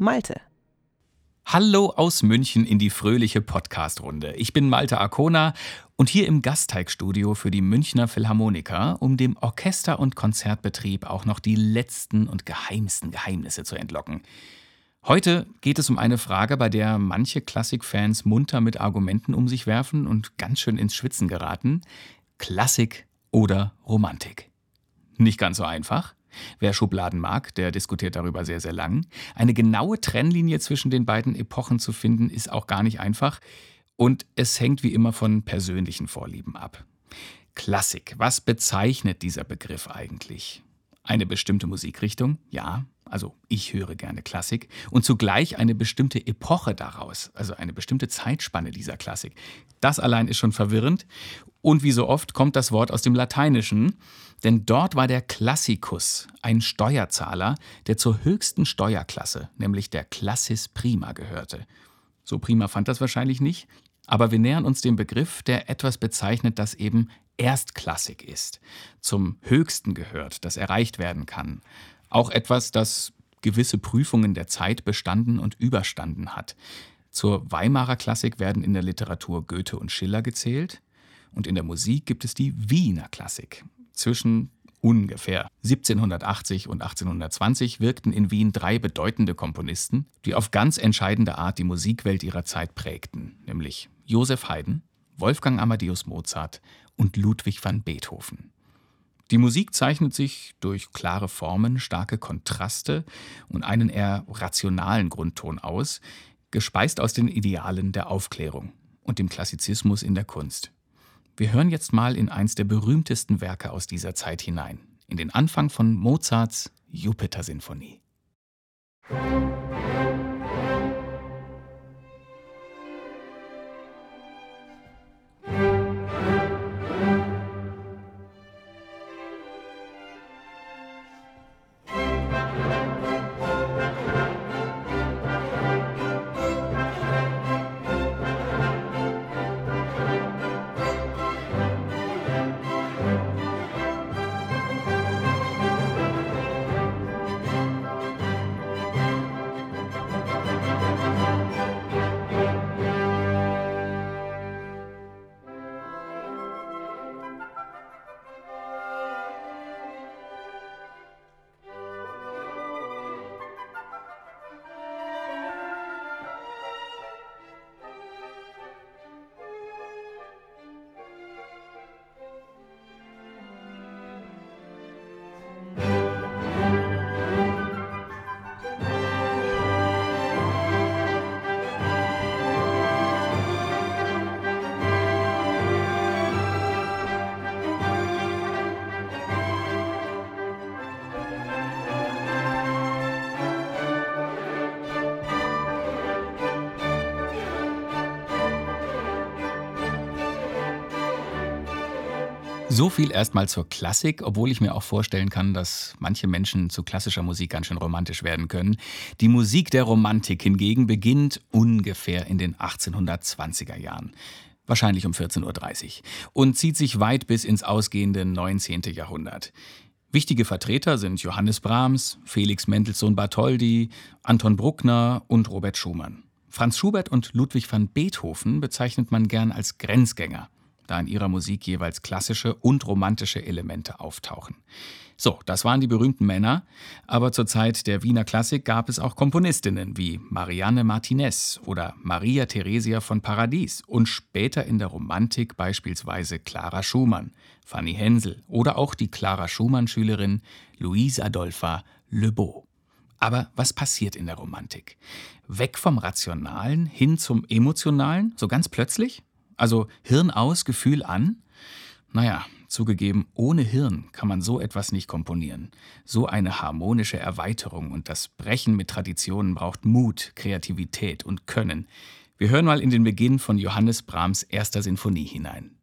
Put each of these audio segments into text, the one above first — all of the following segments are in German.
Malte. Hallo aus München in die fröhliche Podcast-Runde. Ich bin Malte Arcona und hier im Gasteigstudio für die Münchner Philharmoniker, um dem Orchester- und Konzertbetrieb auch noch die letzten und geheimsten Geheimnisse zu entlocken. Heute geht es um eine Frage, bei der manche Klassikfans munter mit Argumenten um sich werfen und ganz schön ins Schwitzen geraten. Klassik oder Romantik? Nicht ganz so einfach. Wer Schubladen mag, der diskutiert darüber sehr, sehr lang. Eine genaue Trennlinie zwischen den beiden Epochen zu finden, ist auch gar nicht einfach. Und es hängt wie immer von persönlichen Vorlieben ab. Klassik, was bezeichnet dieser Begriff eigentlich? Eine bestimmte Musikrichtung, ja, also ich höre gerne Klassik, und zugleich eine bestimmte Epoche daraus, also eine bestimmte Zeitspanne dieser Klassik. Das allein ist schon verwirrend. Und wie so oft kommt das Wort aus dem Lateinischen, denn dort war der Klassikus ein Steuerzahler, der zur höchsten Steuerklasse, nämlich der Classis Prima, gehörte. So prima fand das wahrscheinlich nicht, aber wir nähern uns dem Begriff, der etwas bezeichnet, das eben erstklassig ist, zum Höchsten gehört, das erreicht werden kann. Auch etwas, das gewisse Prüfungen der Zeit bestanden und überstanden hat. Zur Weimarer Klassik werden in der Literatur Goethe und Schiller gezählt und in der Musik gibt es die Wiener Klassik. Zwischen ungefähr 1780 und 1820 wirkten in Wien drei bedeutende Komponisten, die auf ganz entscheidende Art die Musikwelt ihrer Zeit prägten, nämlich Joseph Haydn, Wolfgang Amadeus Mozart und Ludwig van Beethoven. Die Musik zeichnet sich durch klare Formen, starke Kontraste und einen eher rationalen Grundton aus, gespeist aus den Idealen der Aufklärung und dem Klassizismus in der Kunst. Wir hören jetzt mal in eins der berühmtesten Werke aus dieser Zeit hinein, in den Anfang von Mozarts Jupiter-Sinfonie. So viel erstmal zur Klassik, obwohl ich mir auch vorstellen kann, dass manche Menschen zu klassischer Musik ganz schön romantisch werden können. Die Musik der Romantik hingegen beginnt ungefähr in den 1820er Jahren. Wahrscheinlich um 14.30 Uhr. Und zieht sich weit bis ins ausgehende 19. Jahrhundert. Wichtige Vertreter sind Johannes Brahms, Felix Mendelssohn Bartholdy, Anton Bruckner und Robert Schumann. Franz Schubert und Ludwig van Beethoven bezeichnet man gern als Grenzgänger da in ihrer Musik jeweils klassische und romantische Elemente auftauchen. So, das waren die berühmten Männer, aber zur Zeit der Wiener Klassik gab es auch Komponistinnen wie Marianne Martinez oder Maria Theresia von Paradies und später in der Romantik beispielsweise Clara Schumann, Fanny Hensel oder auch die Clara Schumann-Schülerin Louise Adolpha Le Beau. Aber was passiert in der Romantik? Weg vom Rationalen hin zum Emotionalen, so ganz plötzlich? Also Hirn aus, Gefühl an? Naja, zugegeben, ohne Hirn kann man so etwas nicht komponieren. So eine harmonische Erweiterung und das Brechen mit Traditionen braucht Mut, Kreativität und Können. Wir hören mal in den Beginn von Johannes Brahms erster Sinfonie hinein.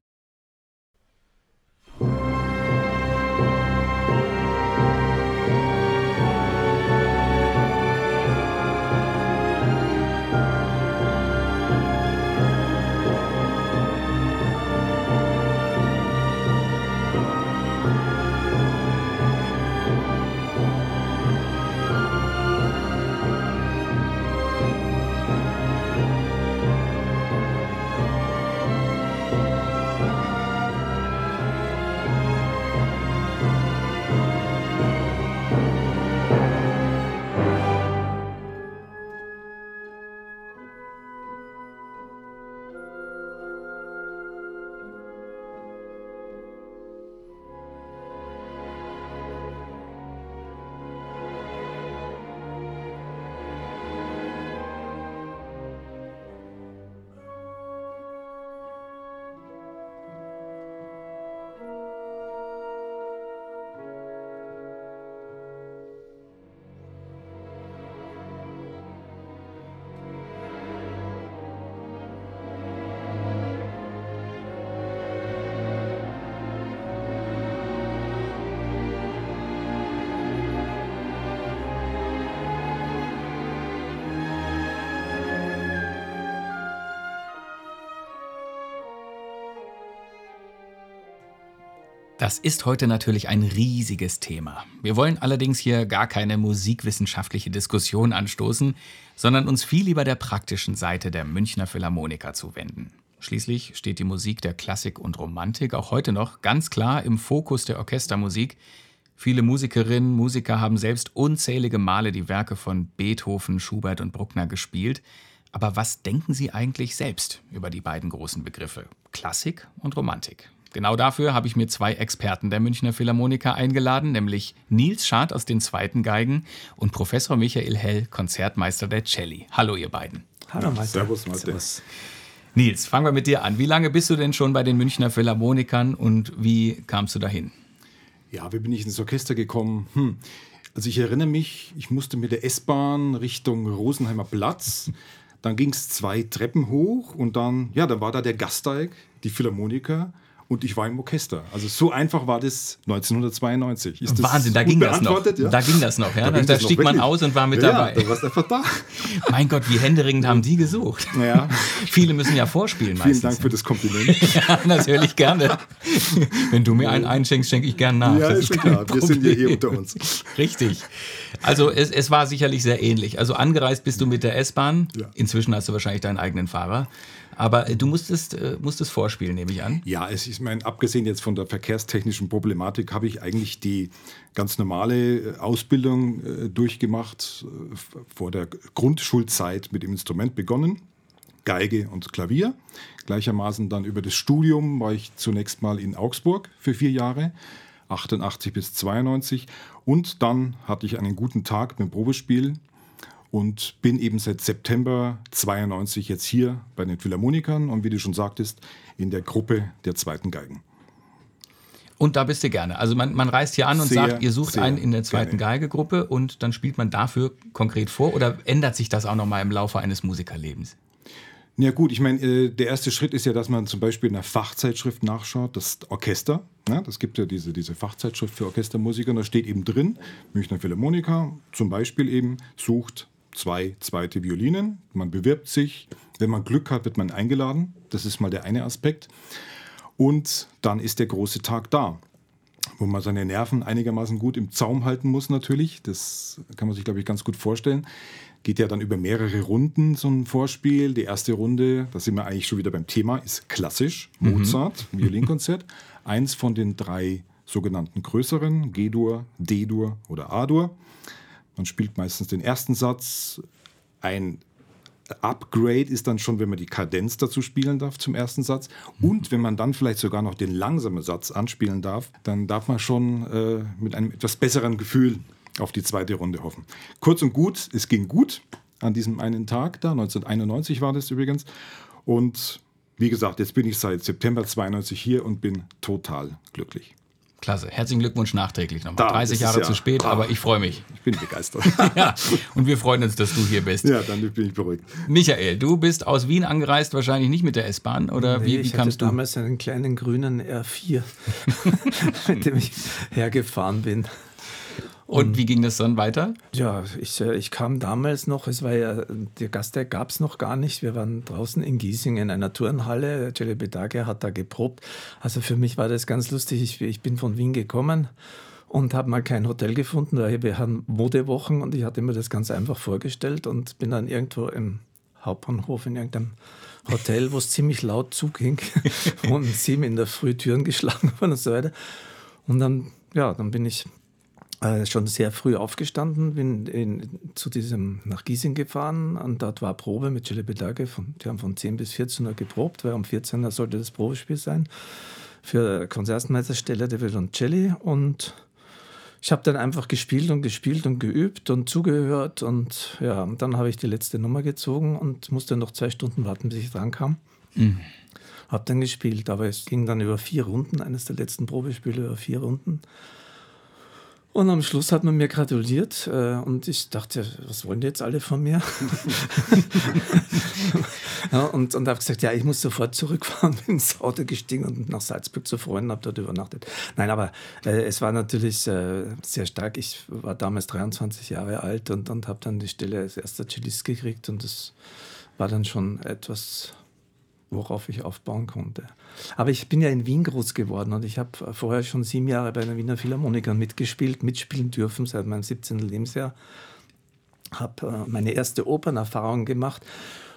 Das ist heute natürlich ein riesiges Thema. Wir wollen allerdings hier gar keine musikwissenschaftliche Diskussion anstoßen, sondern uns viel lieber der praktischen Seite der Münchner Philharmoniker zuwenden. Schließlich steht die Musik der Klassik und Romantik auch heute noch ganz klar im Fokus der Orchestermusik. Viele Musikerinnen, Musiker haben selbst unzählige Male die Werke von Beethoven, Schubert und Bruckner gespielt. Aber was denken Sie eigentlich selbst über die beiden großen Begriffe Klassik und Romantik? Genau dafür habe ich mir zwei Experten der Münchner Philharmoniker eingeladen, nämlich Nils Schad aus den zweiten Geigen und Professor Michael Hell, Konzertmeister der Celli. Hallo ihr beiden. Hallo Meister. Servus, Meister. Nils, fangen wir mit dir an. Wie lange bist du denn schon bei den Münchner Philharmonikern und wie kamst du dahin? Ja, wie bin ich ins Orchester gekommen? Hm. Also ich erinnere mich, ich musste mit der S-Bahn Richtung Rosenheimer Platz. Dann ging es zwei Treppen hoch und dann, ja, dann war da der Gasteig, die Philharmoniker und ich war im Orchester. Also so einfach war das 1992. Ist Wahnsinn, da ging das noch. Ja? Da ging das noch, ja. Da, da stieg noch, man aus und war mit ja, dabei. Da warst einfach da. mein Gott, wie händeringend haben die gesucht. Ja. Viele müssen ja vorspielen Vielen Dank für das Kompliment. ja, natürlich gerne. Wenn du mir einen einschenkst, schenke ich gern nach. Ja, das ist, ist klar. Wir sind ja hier unter uns. Richtig. Also es, es, war sicherlich sehr ähnlich. Also angereist bist du mit der S-Bahn. Ja. Inzwischen hast du wahrscheinlich deinen eigenen Fahrer. Aber äh, du musstest, äh, musstest vorspielen, nehme ich an. Ja, es ist mein, abgesehen jetzt von der verkehrstechnischen Problematik, habe ich eigentlich die ganz normale äh, Ausbildung durchgemacht, vor der Grundschulzeit mit dem Instrument begonnen. Geige und Klavier. Gleichermaßen dann über das Studium war ich zunächst mal in Augsburg für vier Jahre, 88 bis 92. Und dann hatte ich einen guten Tag beim Probespiel und bin eben seit September 92 jetzt hier bei den Philharmonikern und wie du schon sagtest, in der Gruppe der zweiten Geigen. Und da bist du gerne. Also man, man reist hier an und sehr, sagt, ihr sucht einen in der zweiten Geigegruppe und dann spielt man dafür konkret vor oder ändert sich das auch nochmal im Laufe eines Musikerlebens? Ja gut, ich meine, äh, der erste Schritt ist ja, dass man zum Beispiel in einer Fachzeitschrift nachschaut, das Orchester. Ja, das gibt ja diese, diese Fachzeitschrift für Orchestermusiker und da steht eben drin, Münchner Philharmoniker zum Beispiel eben sucht zwei zweite Violinen. Man bewirbt sich. Wenn man Glück hat, wird man eingeladen. Das ist mal der eine Aspekt. Und dann ist der große Tag da, wo man seine Nerven einigermaßen gut im Zaum halten muss natürlich. Das kann man sich, glaube ich, ganz gut vorstellen. Geht ja dann über mehrere Runden so ein Vorspiel. Die erste Runde, da sind wir eigentlich schon wieder beim Thema, ist klassisch. Mhm. Mozart. Violinkonzert. Eins von den drei sogenannten größeren, G-Dur, D-Dur oder A-Dur. Man spielt meistens den ersten Satz. Ein Upgrade ist dann schon, wenn man die Kadenz dazu spielen darf zum ersten Satz. Und wenn man dann vielleicht sogar noch den langsamen Satz anspielen darf, dann darf man schon äh, mit einem etwas besseren Gefühl auf die zweite Runde hoffen. Kurz und gut, es ging gut an diesem einen Tag da, 1991 war das übrigens. Und wie gesagt, jetzt bin ich seit September 92 hier und bin total glücklich. Klasse. Herzlichen Glückwunsch nachträglich nochmal. Da, 30 Jahre ja, zu spät, ah, aber ich freue mich. Ich bin begeistert. ja, und wir freuen uns, dass du hier bist. Ja, dann bin ich beruhigt. Michael, du bist aus Wien angereist, wahrscheinlich nicht mit der S-Bahn, oder nee, wie, wie ich kamst hatte du? damals einen kleinen grünen R4, mit dem ich hergefahren bin. Und wie ging das dann weiter? Ja, ich, äh, ich kam damals noch, es war ja, der Gastag gab es noch gar nicht. Wir waren draußen in Giesing in einer Turnhalle. Jelly Bedage hat da geprobt. Also für mich war das ganz lustig. Ich, ich bin von Wien gekommen und habe mal kein Hotel gefunden, weil wir hatten Modewochen und ich hatte mir das ganz einfach vorgestellt und bin dann irgendwo im Hauptbahnhof in irgendeinem Hotel, wo es ziemlich laut zuging und sieben in der Früh Türen geschlagen wurden und so weiter. Und dann, ja, dann bin ich äh, schon sehr früh aufgestanden, bin in, zu diesem nach Giesing gefahren und dort war Probe mit Chile Bedage. Die haben von 10 bis 14 Uhr geprobt, weil um 14 Uhr sollte das Probespiel sein für Konzertmeisterstelle der Violoncelli und ich habe dann einfach gespielt und gespielt und geübt und zugehört und ja, und dann habe ich die letzte Nummer gezogen und musste noch zwei Stunden warten, bis ich dran kam. Mhm. Habe dann gespielt, aber es ging dann über vier Runden, eines der letzten Probespiele über vier Runden. Und am Schluss hat man mir gratuliert äh, und ich dachte, was wollen die jetzt alle von mir? ja, und und habe gesagt, ja, ich muss sofort zurückfahren, bin ins Auto gestiegen und nach Salzburg zu Freunden, habe dort übernachtet. Nein, aber äh, es war natürlich äh, sehr stark. Ich war damals 23 Jahre alt und, und habe dann die Stelle als erster Cellist gekriegt und das war dann schon etwas worauf ich aufbauen konnte. Aber ich bin ja in Wien groß geworden und ich habe vorher schon sieben Jahre bei den Wiener Philharmonikern mitgespielt, mitspielen dürfen seit meinem 17. Lebensjahr. Habe äh, meine erste Opernerfahrung gemacht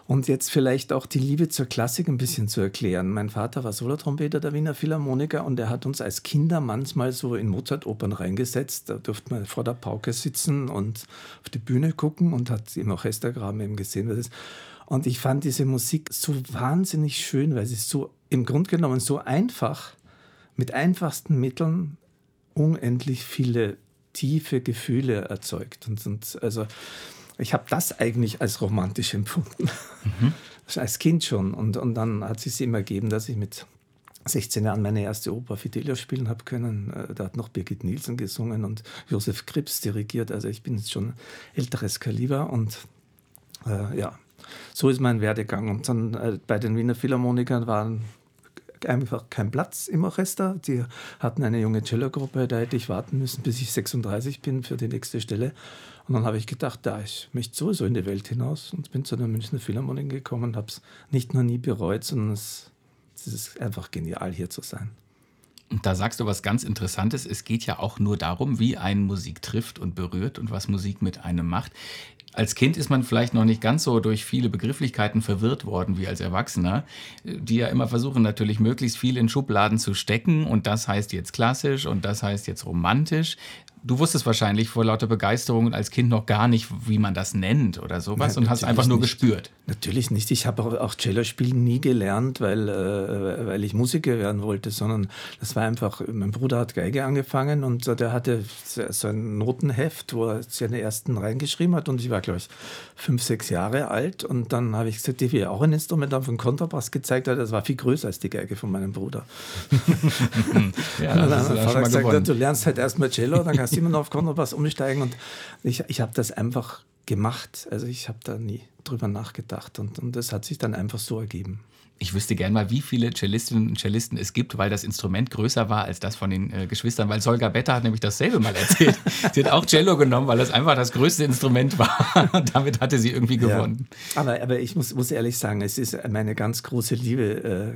und jetzt vielleicht auch die Liebe zur Klassik ein bisschen zu erklären. Mein Vater war Solotrompeter der Wiener Philharmoniker und er hat uns als Kinder manchmal so in Mozart-Opern reingesetzt. Da durfte man vor der Pauke sitzen und auf die Bühne gucken und hat im Orchestergraben eben gesehen, was ist. Und ich fand diese Musik so wahnsinnig schön, weil sie so im Grunde genommen so einfach, mit einfachsten Mitteln unendlich viele tiefe Gefühle erzeugt. Und, und also ich habe das eigentlich als romantisch empfunden. Mhm. als Kind schon. Und, und dann hat es sich immer ergeben, dass ich mit 16 Jahren meine erste Oper Fidelio spielen habe können. Äh, da hat noch Birgit Nielsen gesungen und Josef Krips dirigiert. Also ich bin jetzt schon älteres Kaliber und äh, ja, so ist mein Werdegang. Und dann äh, bei den Wiener Philharmonikern waren einfach kein Platz im Orchester. Die hatten eine junge Cello-Gruppe, da hätte ich warten müssen, bis ich 36 bin für die nächste Stelle. Und dann habe ich gedacht, da ich möchte sowieso in die Welt hinaus und bin zu der Münchner Philharmonik gekommen und habe es nicht nur nie bereut, sondern es, es ist einfach genial, hier zu sein. Und da sagst du was ganz Interessantes. Es geht ja auch nur darum, wie ein Musik trifft und berührt und was Musik mit einem macht. Als Kind ist man vielleicht noch nicht ganz so durch viele Begrifflichkeiten verwirrt worden wie als Erwachsener, die ja immer versuchen natürlich möglichst viel in Schubladen zu stecken und das heißt jetzt klassisch und das heißt jetzt romantisch. Du wusstest wahrscheinlich vor lauter Begeisterung als Kind noch gar nicht, wie man das nennt oder sowas Nein, und hast einfach nur nicht. gespürt. Natürlich nicht. Ich habe auch, Cello spielen nie gelernt, weil, äh, weil ich Musiker werden wollte, sondern das war einfach, mein Bruder hat Geige angefangen und der hatte so ein Notenheft, wo er seine ersten reingeschrieben hat und ich war, glaube ich, fünf, sechs Jahre alt und dann habe ich gesagt, ich will auch ein Instrument haben, von Kontrabass gezeigt hat, das war viel größer als die Geige von meinem Bruder. ja, und dann hat mein Vater gesagt, du lernst halt erstmal Cello, dann kannst du immer noch auf Kontrabass umsteigen und ich, ich habe das einfach gemacht. Also ich habe da nie drüber nachgedacht und, und das hat sich dann einfach so ergeben. Ich wüsste gern mal, wie viele Cellistinnen und Cellisten es gibt, weil das Instrument größer war als das von den äh, Geschwistern. Weil Solga Betta hat nämlich dasselbe mal erzählt. sie hat auch Cello genommen, weil das einfach das größte Instrument war. und damit hatte sie irgendwie gewonnen. Ja. Aber, aber ich muss, muss ehrlich sagen, es ist meine ganz große Liebe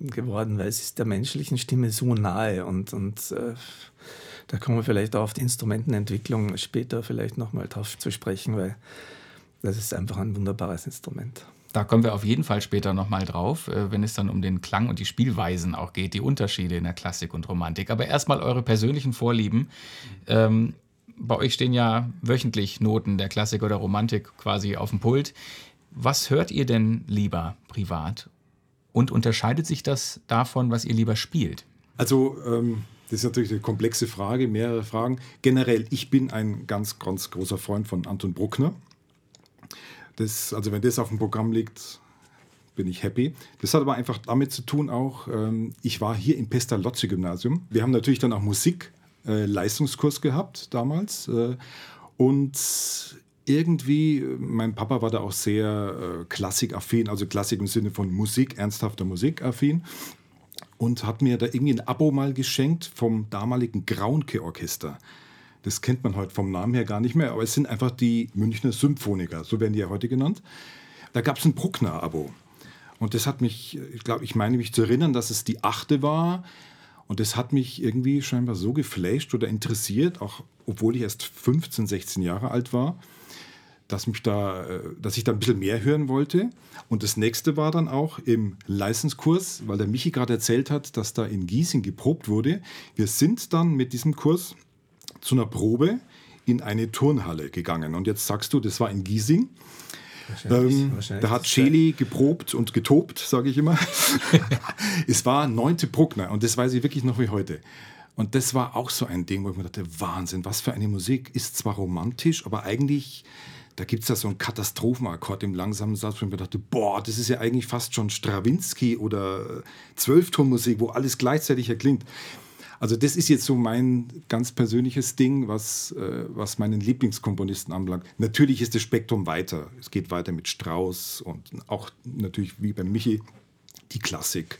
äh, geworden, weil es ist der menschlichen Stimme so nahe und, und äh, da kommen wir vielleicht auch auf die Instrumentenentwicklung später vielleicht nochmal drauf zu sprechen, weil das ist einfach ein wunderbares Instrument. Da kommen wir auf jeden Fall später nochmal drauf, äh, wenn es dann um den Klang und die Spielweisen auch geht, die Unterschiede in der Klassik und Romantik. Aber erstmal eure persönlichen Vorlieben. Ähm, bei euch stehen ja wöchentlich Noten der Klassik oder Romantik quasi auf dem Pult. Was hört ihr denn lieber privat? Und unterscheidet sich das davon, was ihr lieber spielt? Also ähm, das ist natürlich eine komplexe Frage, mehrere Fragen. Generell, ich bin ein ganz, ganz großer Freund von Anton Bruckner. Das, also wenn das auf dem Programm liegt, bin ich happy. Das hat aber einfach damit zu tun auch, ähm, ich war hier im Pestalozzi-Gymnasium. Wir haben natürlich dann auch Musik-Leistungskurs äh, gehabt damals. Äh, und irgendwie, mein Papa war da auch sehr äh, klassikaffin, also Klassik im Sinne von Musik, ernsthafter Musikaffin und hat mir da irgendwie ein Abo mal geschenkt vom damaligen Graunke-Orchester. Das kennt man heute vom Namen her gar nicht mehr, aber es sind einfach die Münchner Symphoniker, so werden die ja heute genannt. Da gab es ein Bruckner-Abo. Und das hat mich, ich glaube, ich meine mich zu erinnern, dass es die achte war. Und das hat mich irgendwie scheinbar so geflasht oder interessiert, auch obwohl ich erst 15, 16 Jahre alt war dass, mich da, äh, dass ich da ein bisschen mehr hören wollte. Und das nächste war dann auch im Leistungskurs, weil der Michi gerade erzählt hat, dass da in Giesing geprobt wurde. Wir sind dann mit diesem Kurs zu einer Probe in eine Turnhalle gegangen. Und jetzt sagst du, das war in Giesing. Wahrscheinlich, ähm, wahrscheinlich da hat Shelley geprobt und getobt, sage ich immer. es war neunte Bruckner und das weiß ich wirklich noch wie heute. Und das war auch so ein Ding, wo ich mir dachte, Wahnsinn, was für eine Musik. Ist zwar romantisch, aber eigentlich da gibt es da so einen Katastrophenakkord im langsamen Satz, wo ich mir dachte, boah, das ist ja eigentlich fast schon Strawinski oder Zwölftonmusik, wo alles gleichzeitig erklingt. Also das ist jetzt so mein ganz persönliches Ding, was, äh, was meinen Lieblingskomponisten anbelangt. Natürlich ist das Spektrum weiter. Es geht weiter mit Strauss und auch natürlich wie bei Michi die Klassik.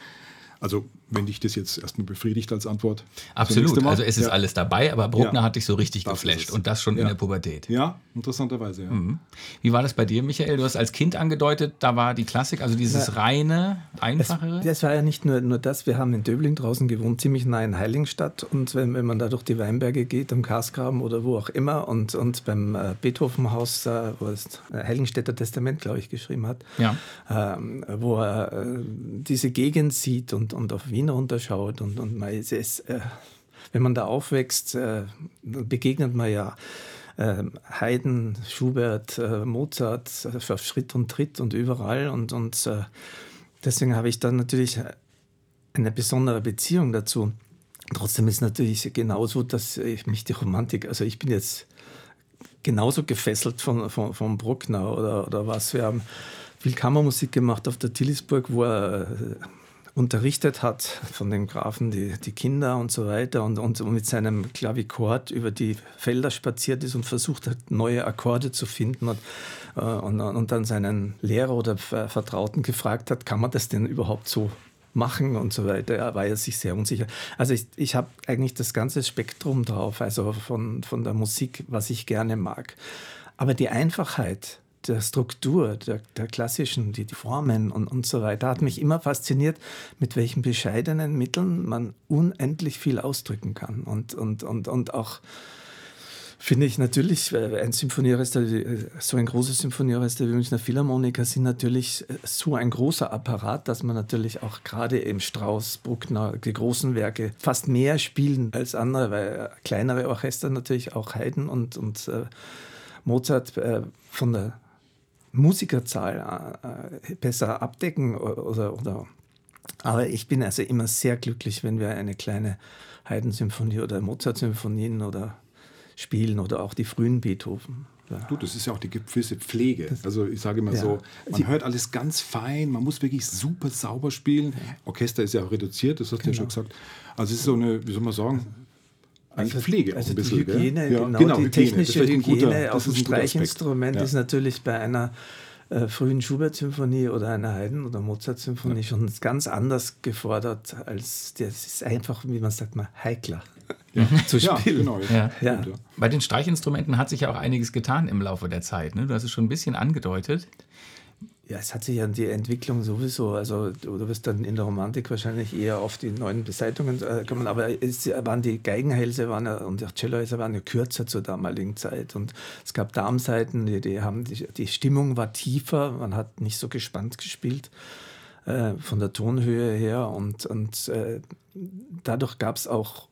Also, wenn dich das jetzt erstmal befriedigt als Antwort. Absolut. Also, es ist ja. alles dabei, aber Bruckner Ja. hat dich so richtig Das geflasht es. und das schon in Ja. der Pubertät. Ja, interessanterweise, ja. Mhm. Wie war das bei dir, Michael? Du hast als Kind angedeutet, da war die Klassik, also dieses reine, Es, einfachere. das war ja nicht nur, nur das, wir haben in Döbling draußen gewohnt, ziemlich nah in Heiligenstadt. Und wenn, wenn man da durch die Weinberge geht, am Karsgraben oder wo auch immer, und, und beim äh, Beethovenhaus, äh, wo es äh, Heiligenstädter Testament, glaube ich, geschrieben hat, Ja. ähm, wo er äh, diese Gegend sieht und, und auf Wien runterschaut. Und, und man ist, es, äh, wenn man da aufwächst, äh, begegnet man ja ähm, Haydn, Schubert, äh, Mozart äh, auf Schritt und Tritt und überall. Und, und äh, deswegen habe ich dann natürlich eine besondere Beziehung dazu. Trotzdem ist natürlich genauso, dass ich mich die Romantik, also ich bin jetzt genauso gefesselt von, von, von Bruckner oder, oder was. Wir haben viel Kammermusik gemacht auf der Tillisburg, wo er äh, unterrichtet hat von den Grafen die, die Kinder und so weiter und, und mit seinem Klavichord über die Felder spaziert ist und versucht hat, neue Akkorde zu finden und, äh, und, und dann seinen Lehrer oder Ver- Vertrauten gefragt hat, kann man das denn überhaupt so machen und so weiter. Er war ja sich sehr unsicher. Also ich, ich habe eigentlich das ganze Spektrum drauf, also von, von der Musik, was ich gerne mag. Aber die Einfachheit der Struktur, der, der klassischen, die, die Formen und, und so weiter, hat mich immer fasziniert, mit welchen bescheidenen Mitteln man unendlich viel ausdrücken kann. Und, und, und, und auch finde ich natürlich, ein Symphonieorchester, wie- äh, so ein großes Symphonieorchester wie Münchner Philharmoniker sind natürlich äh, so ein großer Apparat, dass man natürlich auch gerade im Strauss, Bruckner, die großen Werke fast mehr spielen als andere, weil äh, kleinere Orchester natürlich auch Haydn und, und Mozart von der Musikerzahl äh, äh, besser abdecken oder, oder aber ich bin also immer sehr glücklich, wenn wir eine kleine Haydn-Symphonie oder Mozart-Symphonien oder spielen oder auch die frühen Beethoven. Du, das ist ja auch die gewisse Pflege. Also ich sage immer Ja. so, man Die- hört alles ganz fein, man muss wirklich super sauber spielen. Orchester ist ja auch reduziert, das hast du ja schon gesagt. Also es ist so eine, wie soll man sagen, Also- Pflege also auch ein die bisschen. Hygiene, gell? Ja, genau, die Hygiene. Das ist technische Hygiene guter- auf dem. Streichinstrument Ja. ist natürlich bei einer äh, frühen Schubert-Symphonie oder einer Haydn- oder Mozart-Symphonie schon ganz anders gefordert, als das ist einfach, wie man sagt mal, heikler zu Ja, spielen. genau. Ja. Ja. Bei den Streichinstrumenten hat sich ja auch einiges getan im Laufe der Zeit. Ne? Du hast es schon ein bisschen angedeutet. Ja, es hat sich an die Entwicklung sowieso, also du, wirst dann in der Romantik wahrscheinlich eher auf die neuen Beseitungen äh, kommen, aber es waren die Geigenhälse waren ja, und die Cellohälse waren ja kürzer zur damaligen Zeit. Und es gab Darmseiten, die, die haben die, die Stimmung war tiefer, man hat nicht so gespannt gespielt äh, von der Tonhöhe her. Und, und äh, dadurch gab es auch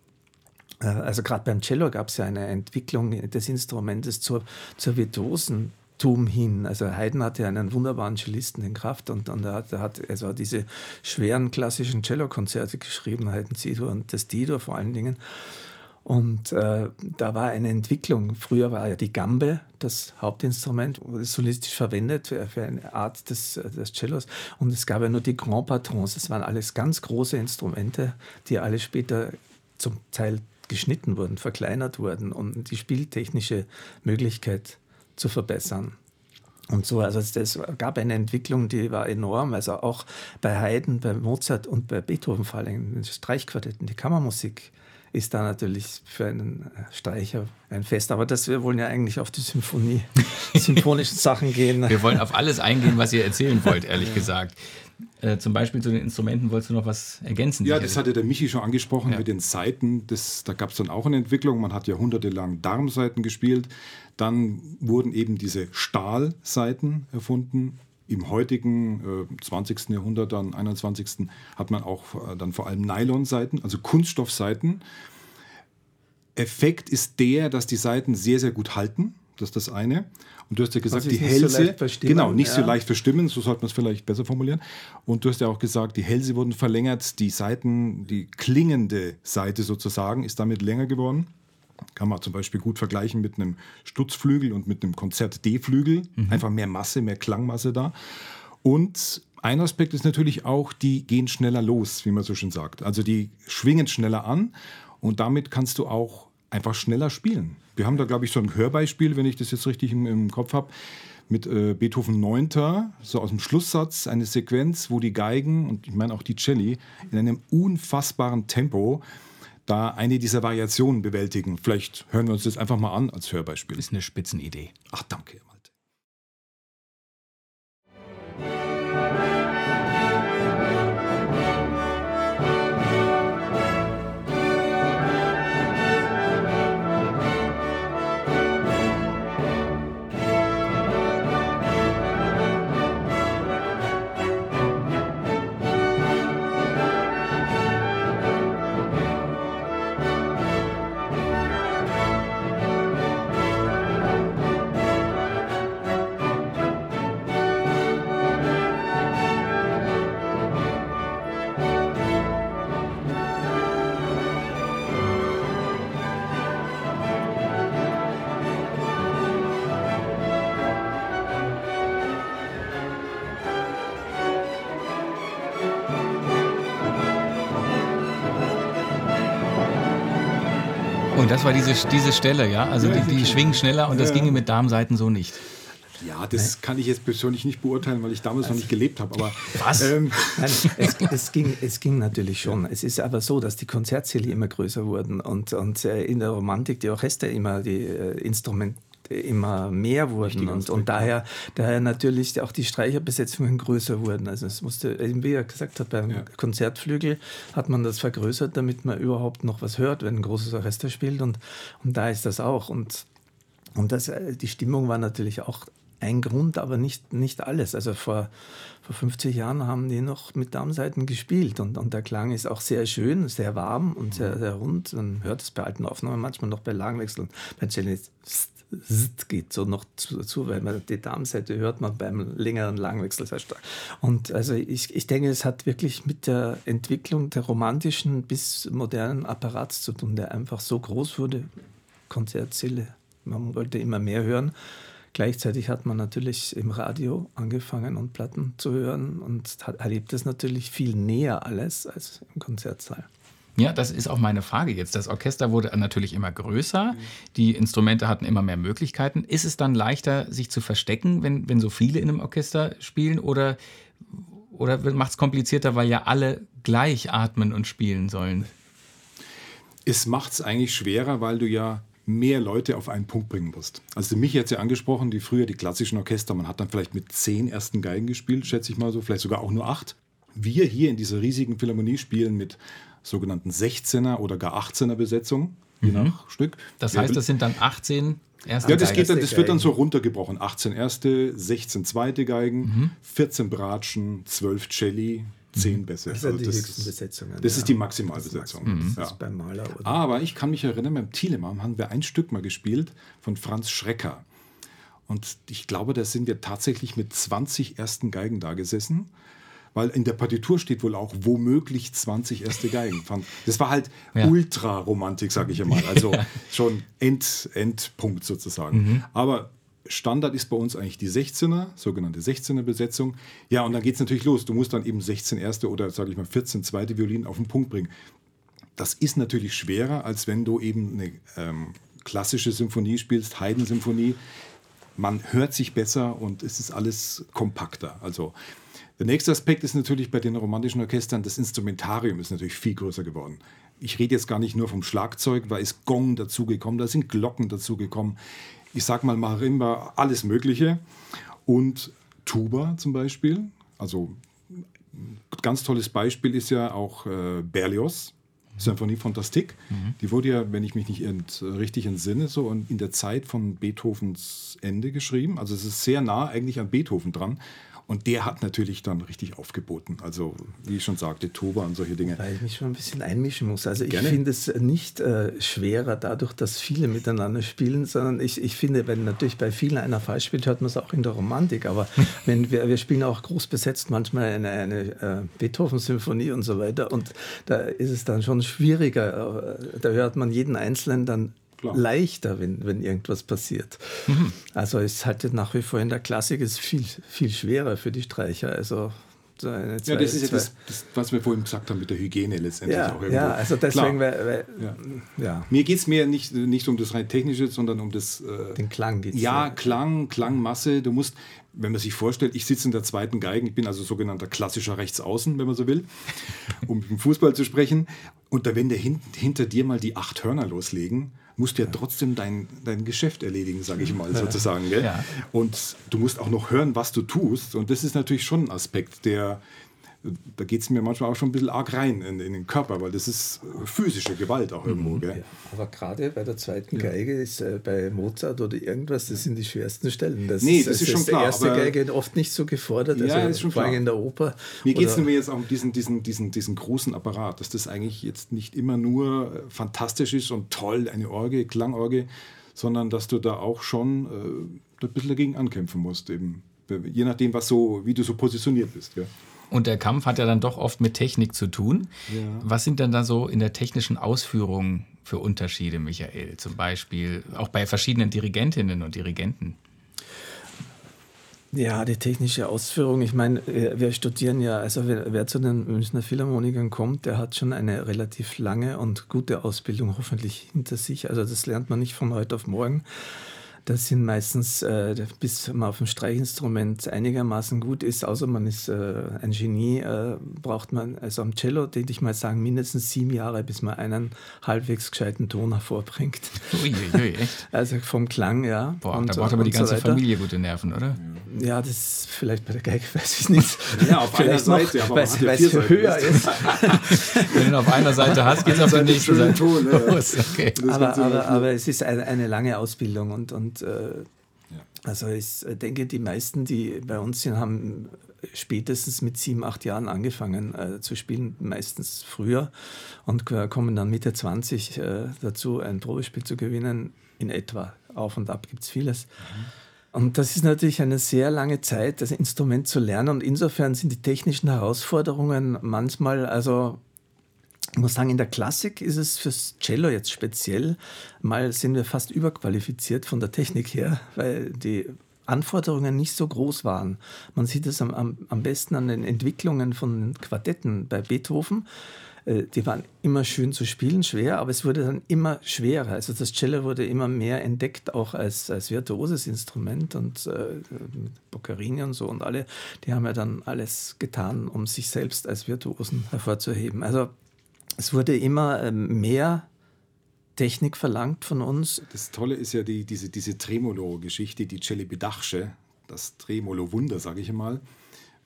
äh, also gerade beim Cello gab es ja eine Entwicklung des Instrumentes zur, zur Virtuosentum hin. Also Haydn hatte einen wunderbaren Cellisten in Kraft und, und er hat, er hat also diese schweren klassischen Cellokonzerte geschrieben, Haydn Zido und das Dido vor allen Dingen. Und äh, da war eine Entwicklung. Früher war ja die Gambe das Hauptinstrument, wurde solistisch verwendet für, für eine Art des, des Cellos. Und es gab ja nur die Grand Patrons. Das waren alles ganz große Instrumente, die alle später zum Teil geschnitten wurden, verkleinert wurden, um die spieltechnische Möglichkeit zu verbessern. Und so, also es gab eine Entwicklung, die war enorm. Also auch bei Haydn, bei Mozart und bei Beethoven vor allem, den Streichquartetten, die Kammermusik ist da natürlich für einen Streicher ein Fest. Aber das, wir wollen ja eigentlich auf die Symphonie, symphonischen Sachen gehen. Wir wollen auf alles eingehen, was ihr erzählen wollt, ehrlich gesagt. Äh, zum Beispiel zu den Instrumenten wolltest du noch was ergänzen? Ja, das hatte der Michi schon angesprochen Ja. mit den Saiten. Das, da gab es dann auch eine Entwicklung. Man hat jahrhundertelang Darmsaiten gespielt. Dann wurden eben diese Stahlsaiten erfunden. Im heutigen äh, 20. Jahrhundert, dann 21. hat man auch äh, dann vor allem Nylonseiten, also Kunststoffseiten. Effekt ist der, dass die Seiten sehr, sehr gut halten. Das ist das eine. Und du hast ja gesagt, die nicht so Hälse, leicht verstimmen, genau, nicht so ja. leicht verstimmen, so sollte man es vielleicht besser formulieren. Und du hast ja auch gesagt, die Hälse wurden verlängert, die Seiten, die klingende Seite sozusagen ist damit länger geworden. Kann man zum Beispiel gut vergleichen mit einem Stutzflügel und mit einem Konzert D-Flügel. Einfach mehr Masse, mehr Klangmasse da. Und ein Aspekt ist natürlich auch, die gehen schneller los, wie man so schön sagt. Also die schwingen schneller an und damit kannst du auch einfach schneller spielen. Wir haben da, glaube ich, so ein Hörbeispiel, wenn ich das jetzt richtig im, im Kopf habe, mit äh, Beethoven 9. so aus dem Schlusssatz eine Sequenz, wo die Geigen und ich meine auch die Celli in einem unfassbaren Tempo da eine dieser Variationen bewältigen. Vielleicht hören wir uns das einfach mal an als Hörbeispiel. Ist eine Spitzenidee. Ach, danke. Und das war diese, diese Stelle, ja? Also Ja, die, die schwingen schneller und das Ja. ginge mit Darmseiten so nicht. Ja, das kann ich jetzt persönlich nicht beurteilen, weil ich damals noch nicht gelebt habe. Aber Was? Ähm, Nein, es, es, ging, es ging natürlich schon. Es ist aber so, dass die Konzertsäle immer größer wurden und, und äh, in der Romantik die Orchester immer, die äh, Instrumente immer mehr wurden und, und daher, daher natürlich auch die Streicherbesetzungen größer wurden. Also es musste, wie er gesagt hat, beim Ja. Konzertflügel hat man das vergrößert, damit man überhaupt noch was hört, wenn ein großes Orchester spielt und, und da ist das auch. Und und das, äh, die Stimmung war natürlich auch ein Grund, aber nicht, nicht alles. Also vor, vor 50 Jahren haben die noch mit Darmseiten gespielt und, und der Klang ist auch sehr schön, sehr warm und sehr, sehr rund. Man hört es bei alten Aufnahmen manchmal noch bei Lagenwechseln. Bei Cello st geht so noch dazu, weil man die Darmseite hört man beim längeren Langwechsel sehr stark. Und also ich, ich denke, es hat wirklich mit der Entwicklung der romantischen bis modernen Apparats zu tun, der einfach so groß wurde. Konzertsäle, man wollte immer mehr hören. Gleichzeitig hat man natürlich im Radio angefangen und Platten zu hören und erlebt es natürlich viel näher alles als im Konzertsaal. Ja, das ist auch meine Frage jetzt. Das Orchester wurde natürlich immer größer, die Instrumente hatten immer mehr Möglichkeiten. Ist es dann leichter, sich zu verstecken, wenn, wenn so viele in einem Orchester spielen oder, oder macht es komplizierter, weil ja alle gleich atmen und spielen sollen? es macht es eigentlich schwerer, weil du ja mehr Leute auf einen Punkt bringen musst. Also mich jetzt ja angesprochen, die früher die klassischen Orchester, man hat dann vielleicht mit zehn ersten Geigen gespielt, schätze ich mal so, vielleicht sogar auch nur acht. Wir hier in dieser riesigen Philharmonie spielen mit sogenannten 16er oder gar 18er Besetzung, je nach Stück. Das heißt, das sind dann 18 erste ja, das, Geigen. geht dann, das wird dann Geigen. so runtergebrochen. 18 erste, 16 zweite Geigen, 14 Bratschen, 12 Celli, 10 Bässe. Das sind Also die das höchsten ist- Besetzungen. Das ja. ist die Maximalbesetzung. Das ist Ja. beim Maler oder Aber ich kann mich erinnern, beim Thielemann haben wir ein Stück mal gespielt von Franz Schrecker. Und ich glaube, da sind wir tatsächlich mit 20 ersten Geigen da gesessen. Weil in der Partitur steht wohl auch womöglich 20 erste Geigen. Das war halt Ja. Ultra-Romantik, sage ich ja mal. Also schon End, Endpunkt sozusagen. Aber Standard ist bei uns eigentlich die 16er, sogenannte 16er Besetzung. Ja, und dann geht es natürlich los. Du musst dann eben 16 erste oder sage ich mal 14 zweite Violinen auf den Punkt bringen. Das ist natürlich schwerer, als wenn du eben eine ähm, klassische Symphonie spielst, Haydn-Symphonie. Man hört sich besser und es ist alles kompakter. Also der nächste Aspekt ist natürlich bei den romantischen Orchestern, das Instrumentarium ist natürlich viel größer geworden. Ich rede jetzt gar nicht nur vom Schlagzeug, da ist Gong dazugekommen, da sind Glocken dazugekommen. Ich sag mal Marimba, alles Mögliche. Und Tuba zum Beispiel. Also ganz tolles Beispiel ist ja auch äh, Berlioz, Symphonie Fantastique. Die wurde ja, wenn ich mich nicht ent, richtig entsinne, so in in der Zeit von Beethovens Ende geschrieben. Also es ist sehr nah eigentlich an Beethoven dran. Und der hat natürlich dann richtig aufgeboten. Also, wie ich schon sagte, Tuba und solche Dinge. Weil ich mich schon ein bisschen einmischen muss. Also ich finde es nicht äh, schwerer dadurch, dass viele miteinander spielen, sondern ich, ich finde, wenn natürlich bei vielen einer falsch spielt, hört man es auch in der Romantik. Aber wenn wir, wir spielen auch groß besetzt manchmal eine, eine äh, Beethoven-Symphonie und so weiter. Und da ist es dann schon schwieriger. Äh, Da hört man jeden Einzelnen dann Klar. leichter, wenn, wenn irgendwas passiert. Also es halt nach wie vor in der Klassik ist viel, viel schwerer für die Streicher. Also So eine Ja, zwei- das ist ja zwei- das, das, was wir vorhin gesagt haben mit der Hygiene letztendlich ja, auch irgendwo. ja, also deswegen, weil, Ja. ja. Mir geht es mehr nicht, nicht um das rein technische, sondern um das. Äh, den Klang geht's. ja, Klang, Klangmasse. Du musst, wenn man sich vorstellt, ich sitze in der zweiten Geige, ich bin also sogenannter klassischer Rechtsaußen, wenn man so will, um im Fußball zu sprechen. Und da, wenn der hin, hinter dir mal die acht Hörner loslegen, musst du ja trotzdem dein, dein Geschäft erledigen, sage ich mal sozusagen. Gell? Ja. Und du musst auch noch hören, was du tust. Und das ist natürlich schon ein Aspekt, der, da geht es mir manchmal auch schon ein bisschen arg rein in, in den Körper, weil das ist äh, physische Gewalt auch irgendwo. Gell? Ja, aber gerade bei der zweiten Geige ist äh, bei Mozart oder irgendwas, das sind die schwersten Stellen. Das Nee, das ist schon die klar, erste aber- Geige oft nicht so gefordert, Ja, also ist schon vor allem in der Oper. Mir geht es nur jetzt auch um diesen, diesen, diesen, diesen großen Apparat, dass das eigentlich jetzt nicht immer nur äh, fantastisch ist und toll, eine Orgel, Klangorgel, sondern dass du da auch schon äh, ein bisschen dagegen ankämpfen musst, eben. Je nachdem, was so, wie du so positioniert bist. Ja. Und der Kampf hat ja dann doch oft mit Technik zu tun. Ja. Was sind denn da so in der technischen Ausführung für Unterschiede, Michael? Zum Beispiel auch bei verschiedenen Dirigentinnen und Dirigenten. Ja, die technische Ausführung. Ich meine, wir studieren ja, also wer, wer zu den Münchner Philharmonikern kommt, der hat schon eine relativ lange und gute Ausbildung hoffentlich hinter sich. Also das lernt man nicht von heute auf morgen. Das sind meistens, äh, bis man auf dem Streichinstrument einigermaßen gut ist, außer man ist äh, ein Genie, äh, braucht man, also am Cello, denke ich mal sagen, mindestens sieben Jahre, bis man einen halbwegs gescheiten Ton hervorbringt. Uiuiui, echt? Also vom Klang, ja. Boah, Und, da braucht aber die und so ganze weiter. Familie gute Nerven, oder? Ja, das ist vielleicht bei der Geige, weiß ich nicht. Ja, auf einer Vielleicht noch, Seite, aber weil es höher ist. Wenn du ihn auf einer Seite hast, geht es auf der nächsten Seite Ton, ja, los. Okay. Aber, aber, aber es ist eine, eine lange Ausbildung und, und äh, Ja. also ich denke, die meisten, die bei uns sind, haben spätestens mit sieben, acht Jahren angefangen äh, zu spielen, meistens früher und kommen dann Mitte 20 äh, dazu, ein Probespiel zu gewinnen, in etwa. Auf und ab gibt es vieles. Und das ist natürlich eine sehr lange Zeit, das Instrument zu lernen. Und insofern sind die technischen Herausforderungen manchmal, also ich muss sagen, in der Klassik ist es fürs Cello jetzt speziell, mal sind wir fast überqualifiziert von der Technik her, weil die Anforderungen nicht so groß waren. Man sieht es am, am, am besten an den Entwicklungen von Quartetten bei Beethoven. Äh, Die waren immer schön zu spielen, schwer, aber es wurde dann immer schwerer. Also das Cello wurde immer mehr entdeckt, auch als, als virtuoses Instrument und äh, Boccherini und so und alle, die haben ja dann alles getan, um sich selbst als Virtuosen hervorzuheben. Also es wurde immer ähm, mehr Technik verlangt von uns. Das Tolle ist ja die, diese, diese Tremolo-Geschichte, die Celibidache, das Tremolo-Wunder, sage ich mal.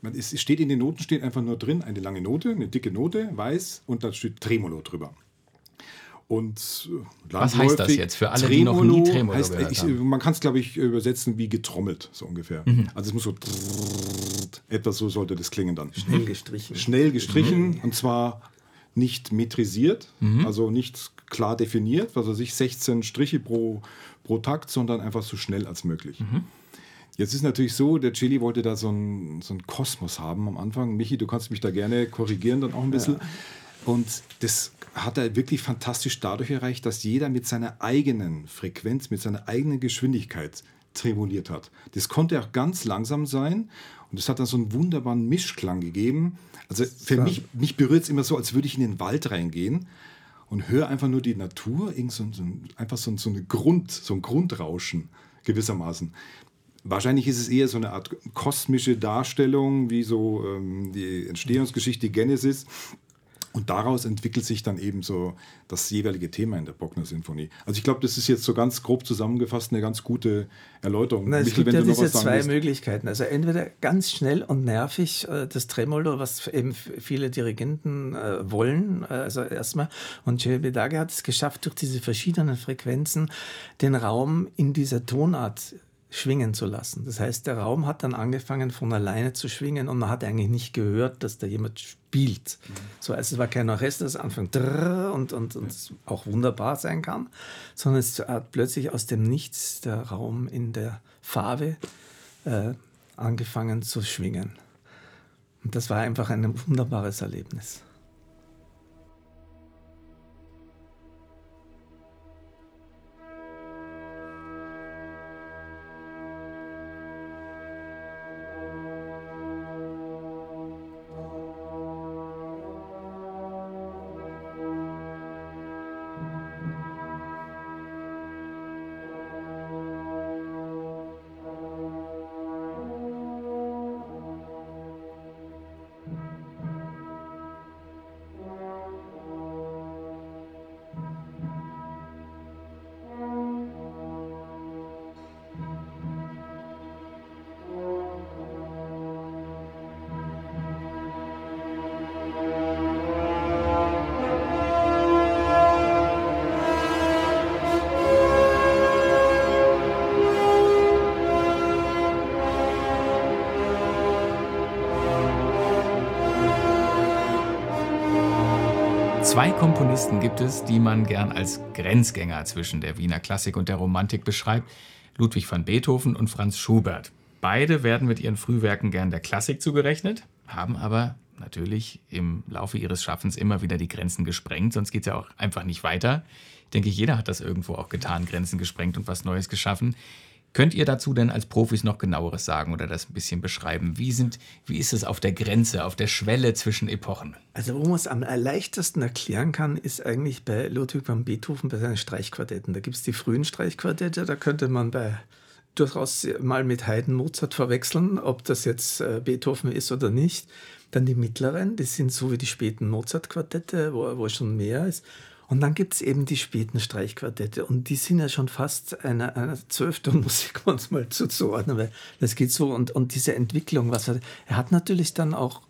Man, es es steht in den Noten steht einfach nur drin, eine lange Note, eine dicke Note, weiß, und dann steht Tremolo drüber. Und äh, Was heißt das jetzt für alle, die noch nie Tremolo heißt, gehört ich, haben? Man kann es, glaube ich, übersetzen wie getrommelt, so ungefähr. Mhm. Also es muss so etwas so sollte das klingen dann. Schnell gestrichen. Schnell gestrichen und zwar nicht metrisiert, also nicht klar definiert, also sich 16 Striche pro, pro Takt, sondern einfach so schnell als möglich. Jetzt ist natürlich so, der Chili wollte da so einen so einen Kosmos haben am Anfang. Michi, du kannst mich da gerne korrigieren dann auch ein bisschen. Und das hat er wirklich fantastisch dadurch erreicht, dass jeder mit seiner eigenen Frequenz, mit seiner eigenen Geschwindigkeit tremoliert hat. Das konnte auch ganz langsam sein und es hat dann so einen wunderbaren Mischklang gegeben. Also für mich, mich berührt es immer so, als würde ich in den Wald reingehen und höre einfach nur die Natur, irgend so, so, ein- einfach so, so, eine Grund, so ein Grundrauschen gewissermaßen. Wahrscheinlich ist es eher so eine Art kosmische Darstellung, wie so ähm, die Entstehungsgeschichte Genesis. Und daraus entwickelt sich dann eben so das jeweilige Thema in der Bockner Sinfonie. Also ich glaube, das ist jetzt so ganz grob zusammengefasst eine ganz gute Erläuterung. Na, es Michael, gibt ja diese zwei willst. Möglichkeiten. Also entweder ganz schnell und nervig äh, das Tremolo, was eben viele Dirigenten äh, wollen, äh, also erstmal. Und Jerry Bedage hat es geschafft, durch diese verschiedenen Frequenzen den Raum in dieser Tonart schwingen zu lassen. Das heißt, der Raum hat dann angefangen von alleine zu schwingen und man hat eigentlich nicht gehört, dass da jemand spielt. So, also es war kein Orchester, das anfängt und, und, und auch wunderbar sein kann, sondern es hat plötzlich aus dem Nichts der Raum in der Farbe äh, angefangen zu schwingen. Und das war einfach ein wunderbares Erlebnis. Zwei Komponisten gibt es, die man gern als Grenzgänger zwischen der Wiener Klassik und der Romantik beschreibt. Ludwig van Beethoven und Franz Schubert. Beide werden mit ihren Frühwerken gern der Klassik zugerechnet, haben aber natürlich im Laufe ihres Schaffens immer wieder die Grenzen gesprengt, sonst geht es ja auch einfach nicht weiter. Ich denke, jeder hat das irgendwo auch getan, Grenzen gesprengt und was Neues geschaffen. Könnt ihr dazu denn als Profis noch genaueres sagen oder das ein bisschen beschreiben? Wie, sind, wie ist es auf der Grenze, auf der Schwelle zwischen Epochen? Also, wo man es am leichtesten erklären kann, ist eigentlich bei Ludwig van Beethoven bei seinen Streichquartetten. Da gibt es die frühen Streichquartette, da könnte man bei durchaus mal mit Haydn Mozart verwechseln, ob das jetzt äh, Beethoven ist oder nicht. Dann die mittleren, die sind so wie die späten Mozart-Quartette, wo, wo schon mehr ist. Und dann gibt es eben die späten Streichquartette. Und die sind ja schon fast einer, einer Zwölftonmusik manchmal zuzuordnen, weil das geht so. Und, und diese Entwicklung, was er, er hat natürlich dann auch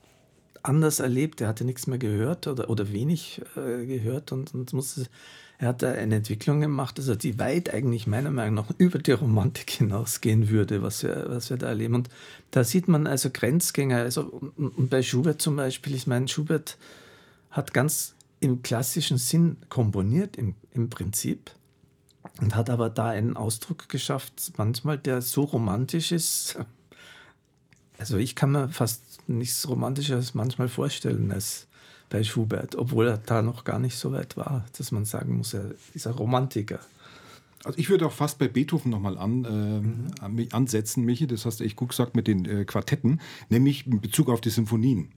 anders erlebt, er hatte nichts mehr gehört oder, oder wenig äh, gehört und, und musste, er hat da eine Entwicklung gemacht, also die weit eigentlich meiner Meinung nach über die Romantik hinausgehen würde, was wir, was wir da erleben. Und da sieht man also Grenzgänger, also und bei Schubert zum Beispiel, ich meine, Schubert hat ganz im klassischen Sinn komponiert, im, im Prinzip, und hat aber da einen Ausdruck geschafft, manchmal, der so romantisch ist. Also ich kann mir fast nichts Romantisches manchmal vorstellen als bei Schubert, obwohl er da noch gar nicht so weit war, dass man sagen muss, er ist ein Romantiker. Also ich würde auch fast bei Beethoven nochmal an, äh, mhm. ansetzen, Michi, das hast du echt gut gesagt mit den äh, Quartetten, nämlich in Bezug auf die Symphonien.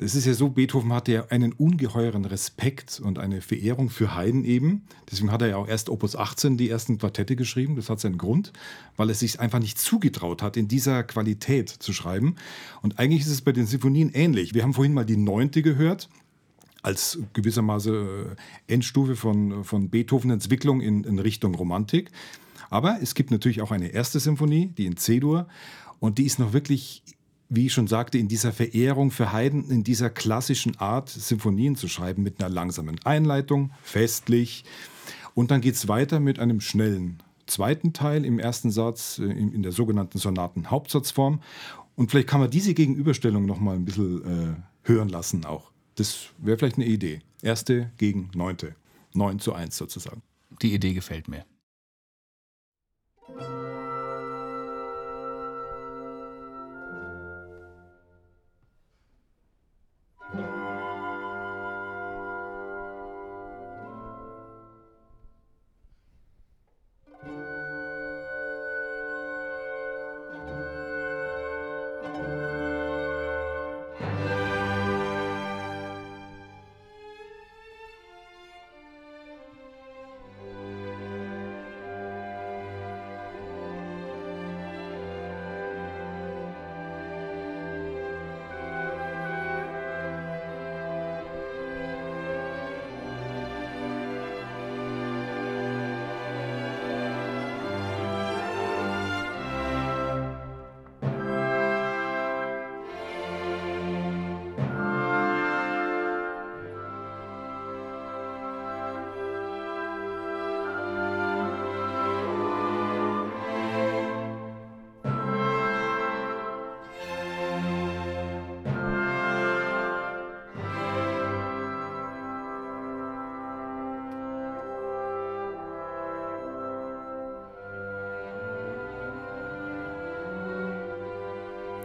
Das ist ja so, Beethoven hatte ja einen ungeheuren Respekt und eine Verehrung für Haydn eben. Deswegen hat er ja auch erst Opus 18 die ersten Quartette geschrieben. Das hat seinen Grund, weil er sich einfach nicht zugetraut hat, in dieser Qualität zu schreiben. Und eigentlich ist es bei den Sinfonien ähnlich. Wir haben vorhin mal die neunte gehört als gewissermaßen äh, Endstufe von, von Beethovens Entwicklung in, in Richtung Romantik. Aber es gibt natürlich auch eine erste Symphonie, die in C-Dur, und die ist noch wirklich wie ich schon sagte, in dieser Verehrung für Haydn, in dieser klassischen Art, Symphonien zu schreiben, mit einer langsamen Einleitung, festlich. Und dann geht es weiter mit einem schnellen zweiten Teil im ersten Satz, äh, in, der sogenannten Sonaten-Hauptsatzform. Und vielleicht kann man diese Gegenüberstellung noch mal ein bisschen äh, hören lassen auch. Das wäre vielleicht eine Idee. Erste gegen neunte. Neun zu eins sozusagen. Die Idee gefällt mir.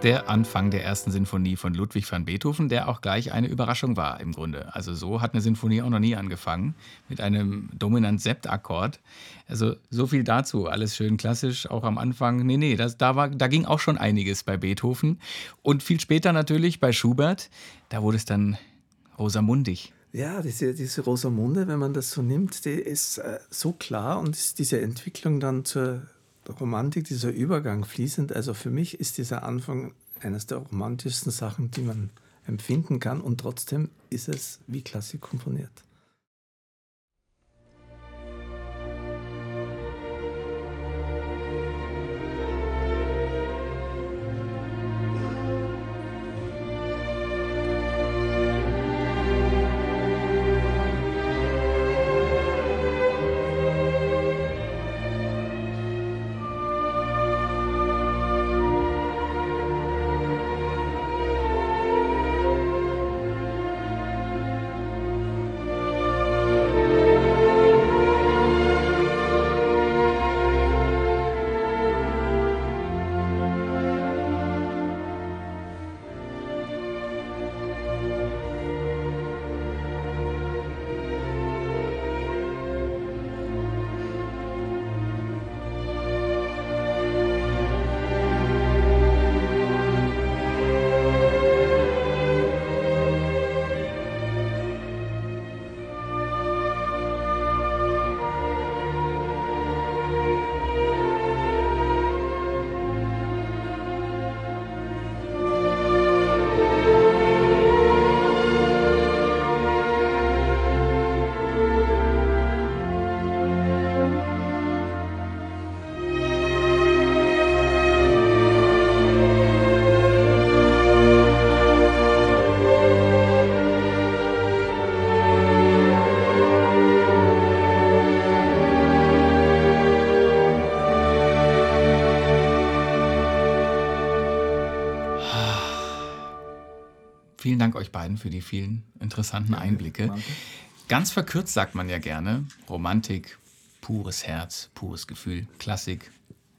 Der Anfang der ersten Sinfonie von Ludwig van Beethoven, der auch gleich eine Überraschung war im Grunde. Also so hat eine Sinfonie auch noch nie angefangen, mit einem dominant Septakkord. Also so viel dazu, alles schön klassisch, auch am Anfang. Nee, nee, das, da, war, da ging auch schon einiges bei Beethoven. Und viel später natürlich bei Schubert, da wurde es dann rosamundig. Ja, diese, diese Rosamunde, wenn man das so nimmt, die ist äh, so klar und diese Entwicklung dann zur Romantik, dieser Übergang fließend. Also für mich ist dieser Anfang eines der romantischsten Sachen, die man empfinden kann. Und trotzdem ist es wie Klassik komponiert. Euch beiden für die vielen interessanten Einblicke. Ganz verkürzt sagt man ja gerne Romantik, pures Herz, pures Gefühl, Klassik,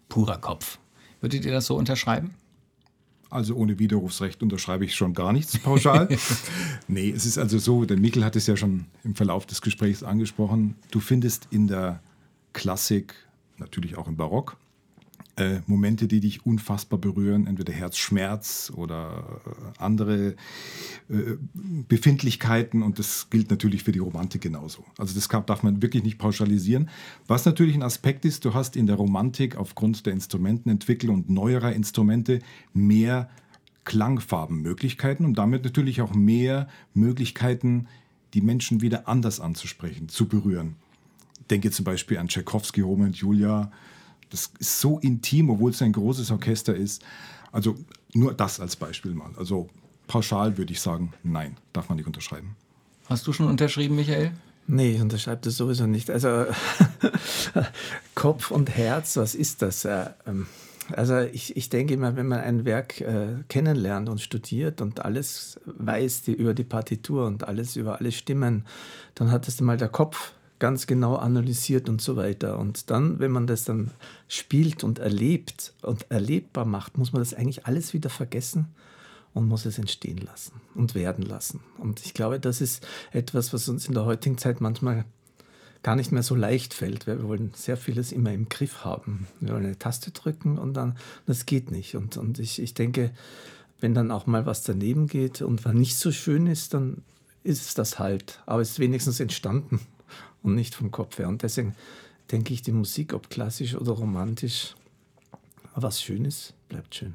purer Kopf. Würdet ihr das so unterschreiben? Also ohne Widerrufsrecht unterschreibe ich schon gar nichts pauschal. nee, es ist also so, der Mikkel hat es ja schon im Verlauf des Gesprächs angesprochen, du findest in der Klassik, natürlich auch im Barock, äh, Momente, die dich unfassbar berühren, entweder Herzschmerz oder äh, andere äh, Befindlichkeiten und das gilt natürlich für die Romantik genauso. Also das kann, darf man wirklich nicht pauschalisieren. Was natürlich ein Aspekt ist, du hast in der Romantik aufgrund der Instrumentenentwicklung und neuerer Instrumente mehr Klangfarbenmöglichkeiten und damit natürlich auch mehr Möglichkeiten, die Menschen wieder anders anzusprechen, zu berühren. Denke zum Beispiel an Tchaikovsky, Romeo und Julia, das ist so intim, obwohl es ein großes Orchester ist. Also nur das als Beispiel mal. Also pauschal würde ich sagen, nein, darf man nicht unterschreiben. Hast du schon unterschrieben, Michael? Nee, ich unterschreibe das sowieso nicht. Also Kopf und Herz, was ist das? Äh, ähm, also ich, ich denke immer, wenn man ein Werk äh, kennenlernt und studiert und alles weiß die, über die Partitur und alles über alle Stimmen, dann hat es mal der Kopf ganz genau analysiert und so weiter. Und dann, wenn man das dann spielt und erlebt und erlebbar macht, muss man das eigentlich alles wieder vergessen und muss es entstehen lassen und werden lassen. Und ich glaube, das ist etwas, was uns in der heutigen Zeit manchmal gar nicht mehr so leicht fällt. Wir wollen sehr vieles immer im Griff haben. Wir wollen eine Taste drücken und dann, das geht nicht. Und, und ich, ich denke, wenn dann auch mal was daneben geht und was nicht so schön ist, dann ist es das halt. Aber es ist wenigstens entstanden und nicht vom Kopf her. Und deswegen denke ich, die Musik, ob klassisch oder romantisch, was schön ist, bleibt schön.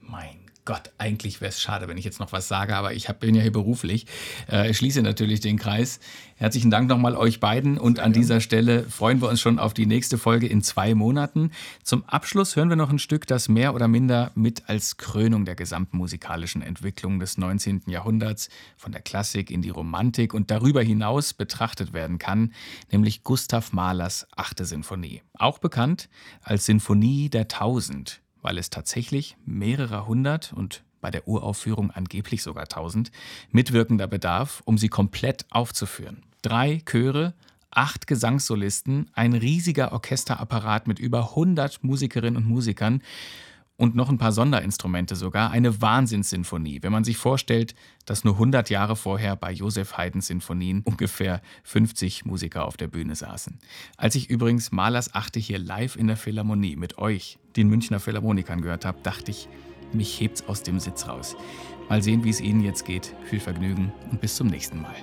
Mein Gott, eigentlich wäre es schade, wenn ich jetzt noch was sage, aber ich hab, bin ja hier beruflich. Äh, ich schließe natürlich den Kreis. Herzlichen Dank nochmal euch beiden und Sehr an dieser Stelle freuen wir uns schon auf die nächste Folge in zwei Monaten. Zum Abschluss hören wir noch ein Stück, das mehr oder minder mit als Krönung der gesamten musikalischen Entwicklung des 19. Jahrhunderts von der Klassik in die Romantik und darüber hinaus betrachtet werden kann, nämlich Gustav Mahlers achte Sinfonie. Auch bekannt als Sinfonie der Tausend weil es tatsächlich mehrere hundert und bei der Uraufführung angeblich sogar tausend Mitwirkender bedarf, um sie komplett aufzuführen. Drei Chöre, acht Gesangssolisten, ein riesiger Orchesterapparat mit über 100 Musikerinnen und Musikern und noch ein paar Sonderinstrumente sogar, eine Wahnsinnssinfonie, wenn man sich vorstellt, dass nur 100 Jahre vorher bei Josef Haydns Sinfonien ungefähr 50 Musiker auf der Bühne saßen. Als ich übrigens Malers Achte hier live in der Philharmonie mit euch, den Münchner Philharmonikern, gehört habe, dachte ich, mich hebt's aus dem Sitz raus. Mal sehen, wie es Ihnen jetzt geht. Viel Vergnügen und bis zum nächsten Mal.